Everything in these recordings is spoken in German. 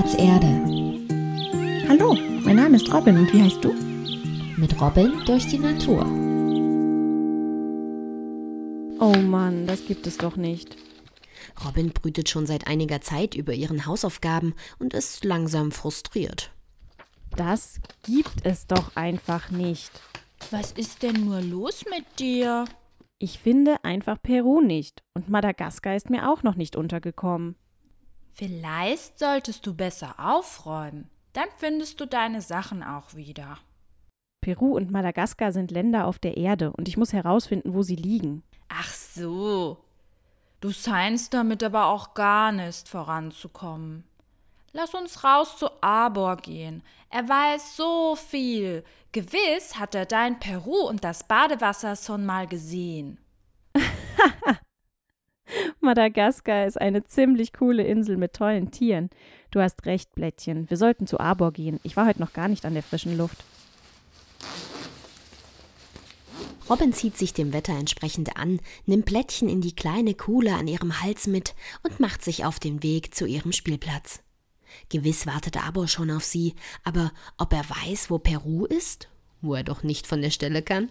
Spielplatz Erde. Hallo, mein Name ist Robin und wie heißt du? Mit Robin durch die Natur. Oh Mann, das gibt es doch nicht. Robin brütet schon seit einiger Zeit über ihren Hausaufgaben und ist langsam frustriert. Das gibt es doch einfach nicht. Was ist denn nur los mit dir? Ich finde einfach Peru nicht und Madagaskar ist mir auch noch nicht untergekommen. Vielleicht solltest du besser aufräumen. Dann findest du deine Sachen auch wieder. Peru und Madagaskar sind Länder auf der Erde und ich muss herausfinden, wo sie liegen. Ach so. Du scheinst damit aber auch gar nicht voranzukommen. Lass uns raus zu Arbor gehen. Er weiß so viel. Gewiss hat er dein Peru und das Badewasser schon mal gesehen. Madagaskar ist eine ziemlich coole Insel mit tollen Tieren. Du hast recht, Blättchen. Wir sollten zu Arbor gehen. Ich war heute noch gar nicht an der frischen Luft. Robin zieht sich dem Wetter entsprechend an, nimmt Blättchen in die kleine Kuhle an ihrem Hals mit und macht sich auf den Weg zu ihrem Spielplatz. Gewiss wartet Arbor schon auf sie, aber ob er weiß, wo Peru ist? Wo er doch nicht von der Stelle kann?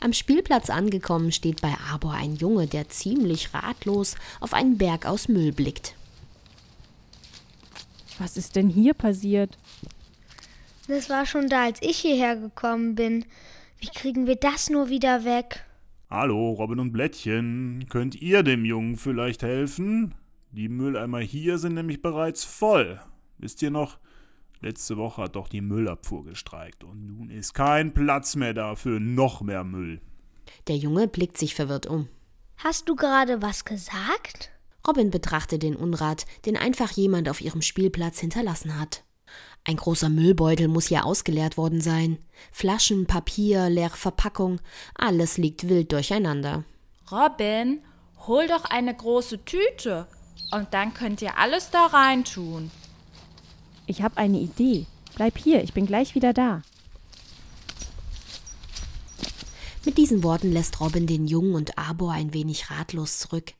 Am Spielplatz angekommen steht bei Arbor ein Junge, der ziemlich ratlos auf einen Berg aus Müll blickt. Was ist denn hier passiert? Das war schon da, als ich hierher gekommen bin. Wie kriegen wir das nur wieder weg? Hallo, Robin und Blättchen. Könnt ihr dem Jungen vielleicht helfen? Die Mülleimer hier sind nämlich bereits voll. Wisst ihr noch? Letzte Woche hat doch die Müllabfuhr gestreikt und nun ist kein Platz mehr da für noch mehr Müll. Der Junge blickt sich verwirrt um. Hast du gerade was gesagt? Robin betrachtet den Unrat, den einfach jemand auf ihrem Spielplatz hinterlassen hat. Ein großer Müllbeutel muss ja ausgeleert worden sein. Flaschen, Papier, leere Verpackung, alles liegt wild durcheinander. Robin, hol doch eine große Tüte und dann könnt ihr alles da reintun. Ich habe eine Idee. Bleib hier, ich bin gleich wieder da. Mit diesen Worten lässt Robin den Jungen und Arbor ein wenig ratlos zurück.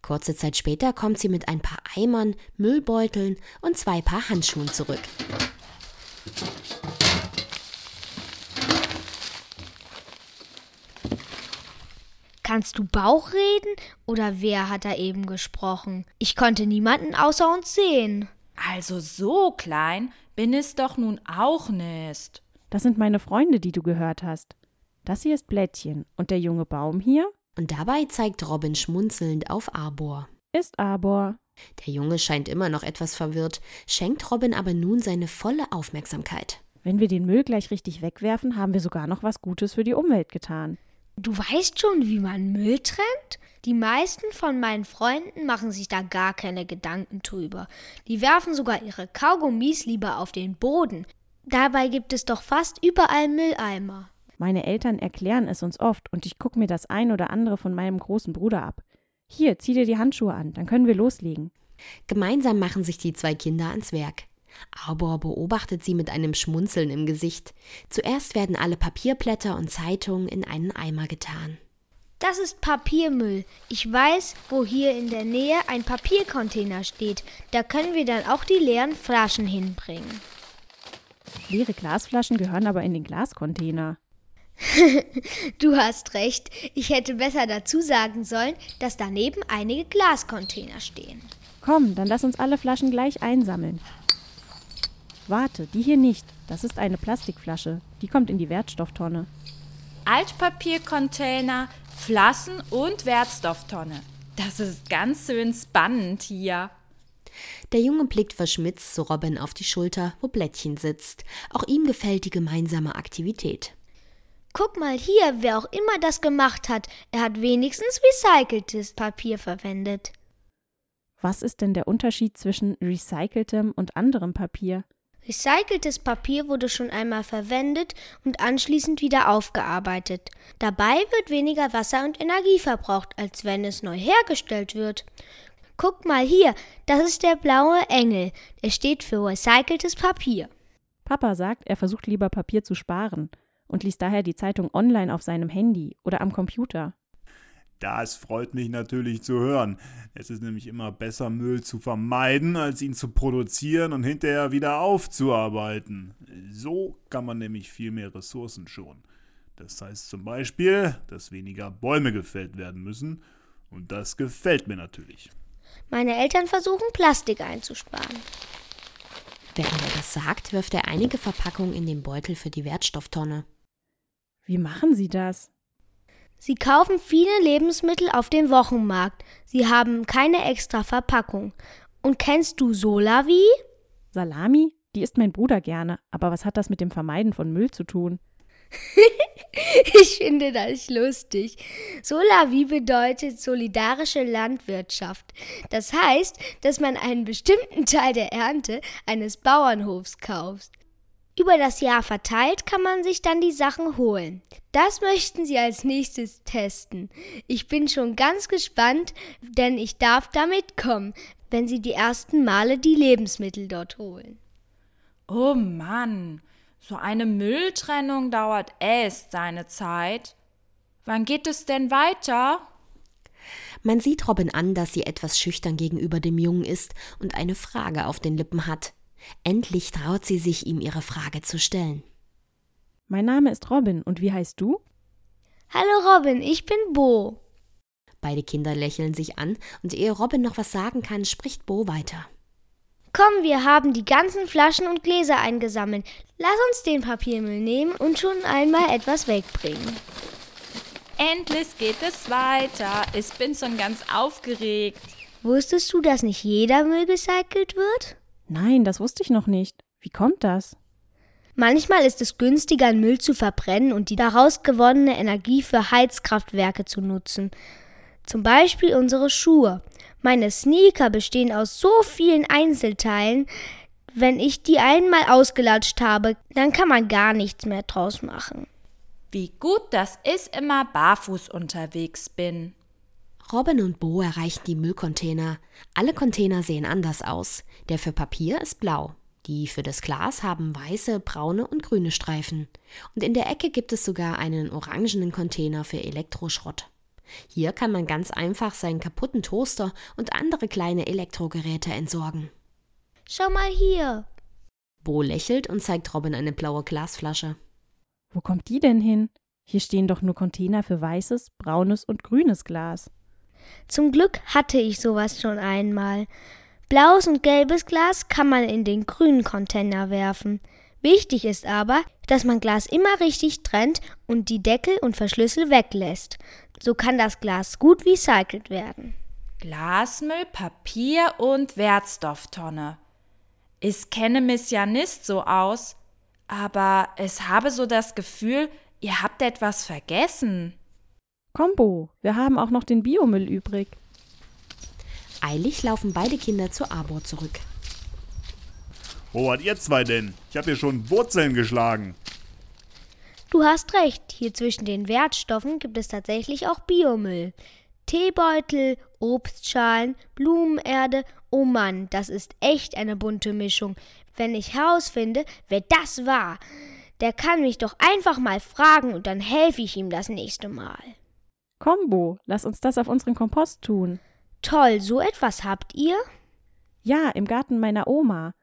Kurze Zeit später kommt sie mit ein paar Eimern, Müllbeuteln und zwei Paar Handschuhen zurück. Kannst du Bauch reden? Oder wer hat da eben gesprochen? Ich konnte niemanden außer uns sehen. Also so klein bin es doch nun auch nicht. Das sind meine Freunde, die du gehört hast. Das hier ist Blättchen und der junge Baum hier Und dabei zeigt Robin schmunzelnd auf Arbor. ist Arbor. Der Junge scheint immer noch etwas verwirrt, schenkt Robin aber nun seine volle Aufmerksamkeit. Wenn wir den Müll gleich richtig wegwerfen, haben wir sogar noch was Gutes für die Umwelt getan. Du weißt schon, wie man Müll trennt? Die meisten von meinen Freunden machen sich da gar keine Gedanken drüber. Die werfen sogar ihre Kaugummis lieber auf den Boden. Dabei gibt es doch fast überall Mülleimer. Meine Eltern erklären es uns oft und ich gucke mir das ein oder andere von meinem großen Bruder ab. Hier, zieh dir die Handschuhe an, dann können wir loslegen. Gemeinsam machen sich die zwei Kinder ans Werk. Arbor beobachtet sie mit einem Schmunzeln im Gesicht. Zuerst werden alle Papierblätter und Zeitungen in einen Eimer getan. Das ist Papiermüll. Ich weiß, wo hier in der Nähe ein Papiercontainer steht. Da können wir dann auch die leeren Flaschen hinbringen. Leere Glasflaschen gehören aber in den Glascontainer. Du hast recht. Ich hätte besser dazu sagen sollen, dass daneben einige Glascontainer stehen. Komm, dann lass uns alle Flaschen gleich einsammeln. Warte, die hier nicht. Das ist eine Plastikflasche. Die kommt in die Wertstofftonne. Altpapiercontainer, Flaschen und Wertstofftonne. Das ist ganz schön spannend hier. Der Junge blickt verschmitzt zu Robin auf die Schulter, wo Blättchen sitzt. Auch ihm gefällt die gemeinsame Aktivität. Guck mal hier, wer auch immer das gemacht hat. Er hat wenigstens recyceltes Papier verwendet. Was ist denn der Unterschied zwischen recyceltem und anderem Papier? Recyceltes Papier wurde schon einmal verwendet und anschließend wieder aufgearbeitet. Dabei wird weniger Wasser und Energie verbraucht, als wenn es neu hergestellt wird. Guck mal hier, das ist der blaue Engel. Der steht für recyceltes Papier. Papa sagt, er versucht lieber Papier zu sparen und liest daher die Zeitung online auf seinem Handy oder am Computer. Das freut mich natürlich zu hören. Es ist nämlich immer besser, Müll zu vermeiden, als ihn zu produzieren und hinterher wieder aufzuarbeiten. So kann man nämlich viel mehr Ressourcen schonen. Das heißt zum Beispiel, dass weniger Bäume gefällt werden müssen. Und das gefällt mir natürlich. Meine Eltern versuchen, Plastik einzusparen. Während er das sagt, wirft er einige Verpackungen in den Beutel für die Wertstofftonne. Wie machen Sie das? Sie kaufen viele Lebensmittel auf dem Wochenmarkt. Sie haben keine extra Verpackung. Und kennst du Solavi? Salami? Die isst mein Bruder gerne. Aber was hat das mit dem Vermeiden von Müll zu tun? ich finde das lustig. Solavi bedeutet solidarische Landwirtschaft. Das heißt, dass man einen bestimmten Teil der Ernte eines Bauernhofs kauft. Über das Jahr verteilt kann man sich dann die Sachen holen. Das möchten Sie als nächstes testen. Ich bin schon ganz gespannt, denn ich darf damit kommen, wenn Sie die ersten Male die Lebensmittel dort holen. Oh Mann, so eine Mülltrennung dauert echt seine Zeit. Wann geht es denn weiter? Man sieht Robin an, dass sie etwas schüchtern gegenüber dem Jungen ist und eine Frage auf den Lippen hat. Endlich traut sie sich, ihm ihre Frage zu stellen. Mein Name ist Robin und wie heißt du? Hallo Robin, ich bin Bo. Beide Kinder lächeln sich an und ehe Robin noch was sagen kann, spricht Bo weiter. Komm, wir haben die ganzen Flaschen und Gläser eingesammelt. Lass uns den Papiermüll nehmen und schon einmal etwas wegbringen. Endlich geht es weiter. Ich bin schon ganz aufgeregt. Wusstest du, dass nicht jeder Müll recycelt wird? Nein, das wusste ich noch nicht. Wie kommt das? Manchmal ist es günstiger, Müll zu verbrennen und die daraus gewonnene Energie für Heizkraftwerke zu nutzen. Zum Beispiel unsere Schuhe. Meine Sneaker bestehen aus so vielen Einzelteilen, wenn ich die einmal ausgelatscht habe, dann kann man gar nichts mehr draus machen. Wie gut, dass ich immer barfuß unterwegs bin. Robin und Bo erreichen die Müllcontainer. Alle Container sehen anders aus. Der für Papier ist blau. Die für das Glas haben weiße, braune und grüne Streifen. Und in der Ecke gibt es sogar einen orangenen Container für Elektroschrott. Hier kann man ganz einfach seinen kaputten Toaster und andere kleine Elektrogeräte entsorgen. Schau mal hier. Bo lächelt und zeigt Robin eine blaue Glasflasche. Wo kommt die denn hin? Hier stehen doch nur Container für weißes, braunes und grünes Glas. Zum Glück hatte ich sowas schon einmal. Blaues und gelbes Glas kann man in den grünen Container werfen. Wichtig ist aber, dass man Glas immer richtig trennt und die Deckel und Verschlüssel weglässt. So kann das Glas gut recycelt werden. Glasmüll, Papier und Wertstofftonne. Ich kenne mich ja nicht so aus, aber ich habe so das Gefühl, ihr habt etwas vergessen. Kombo, wir haben auch noch den Biomüll übrig. Eilig laufen beide Kinder zur Arbor zurück. Wo wart ihr zwei denn? Ich habe hier schon Wurzeln geschlagen. Du hast recht, hier zwischen den Wertstoffen gibt es tatsächlich auch Biomüll. Teebeutel, Obstschalen, Blumenerde, oh Mann, das ist echt eine bunte Mischung. Wenn ich herausfinde, wer das war, der kann mich doch einfach mal fragen und dann helfe ich ihm das nächste Mal. Kombo, lass uns das auf unseren Kompost tun. Toll, so etwas habt ihr? Ja, im Garten meiner Oma.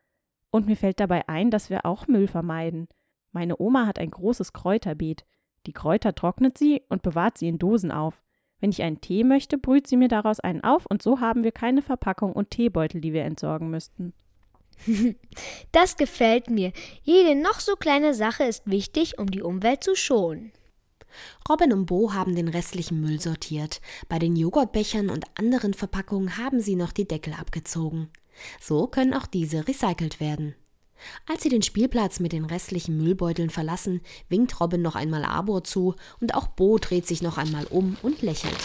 Und mir fällt dabei ein, dass wir auch Müll vermeiden. Meine Oma hat ein großes Kräuterbeet. Die Kräuter trocknet sie und bewahrt sie in Dosen auf. Wenn ich einen Tee möchte, brüht sie mir daraus einen auf und so haben wir keine Verpackung und Teebeutel, die wir entsorgen müssten. das gefällt mir. Jede noch so kleine Sache ist wichtig, um die Umwelt zu schonen. Robin und Bo haben den restlichen Müll sortiert. Bei den Joghurtbechern und anderen Verpackungen haben sie noch die Deckel abgezogen. So können auch diese recycelt werden. Als sie den Spielplatz mit den restlichen Müllbeuteln verlassen, winkt Robin noch einmal Arbor zu und auch Bo dreht sich noch einmal um und lächelt.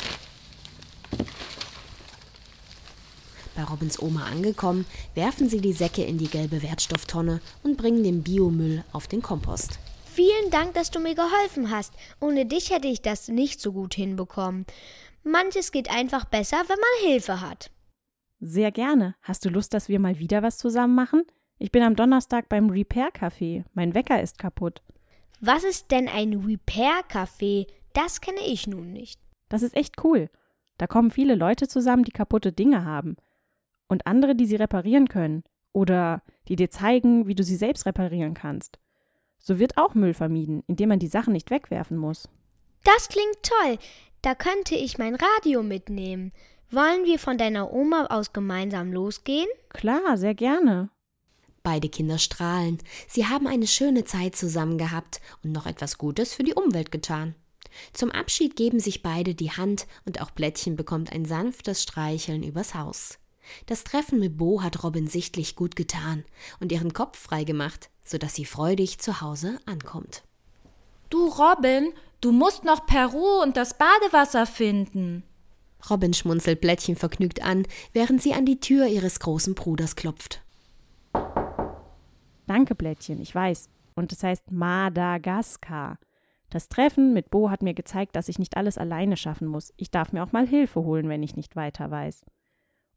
Bei Robins Oma angekommen, werfen sie die Säcke in die gelbe Wertstofftonne und bringen den Biomüll auf den Kompost. Vielen Dank, dass du mir geholfen hast. Ohne dich hätte ich das nicht so gut hinbekommen. Manches geht einfach besser, wenn man Hilfe hat. Sehr gerne. Hast du Lust, dass wir mal wieder was zusammen machen? Ich bin am Donnerstag beim Repair Café. Mein Wecker ist kaputt. Was ist denn ein Repair Café? Das kenne ich nun nicht. Das ist echt cool. Da kommen viele Leute zusammen, die kaputte Dinge haben. Und andere, die sie reparieren können. Oder die dir zeigen, wie du sie selbst reparieren kannst. So wird auch Müll vermieden, indem man die Sachen nicht wegwerfen muss. Das klingt toll. Da könnte ich mein Radio mitnehmen. Wollen wir von deiner Oma aus gemeinsam losgehen? Klar, sehr gerne. Beide Kinder strahlen. Sie haben eine schöne Zeit zusammen gehabt und noch etwas Gutes für die Umwelt getan. Zum Abschied geben sich beide die Hand und auch Blättchen bekommt ein sanftes Streicheln übers Haus. Das Treffen mit Bo hat Robin sichtlich gut getan und ihren Kopf frei gemacht, sodass sie freudig zu Hause ankommt. Du, Robin, du musst noch Peru und das Badewasser finden. Robin schmunzelt Blättchen vergnügt an, während sie an die Tür ihres großen Bruders klopft. Danke, Blättchen, ich weiß. Und es heißt Madagaskar. Das Treffen mit Bo hat mir gezeigt, dass ich nicht alles alleine schaffen muss. Ich darf mir auch mal Hilfe holen, wenn ich nicht weiter weiß.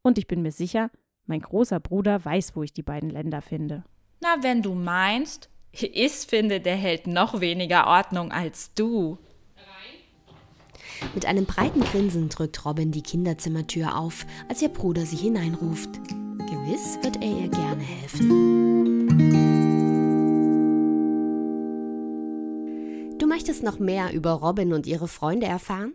Und ich bin mir sicher, mein großer Bruder weiß, wo ich die beiden Länder finde. Na, wenn du meinst. Ich finde, der hält noch weniger Ordnung als du. Mit einem breiten Grinsen drückt Robin die Kinderzimmertür auf, als ihr Bruder sie hineinruft. Gewiss wird er ihr gerne helfen. Du möchtest noch mehr über Robin und ihre Freunde erfahren?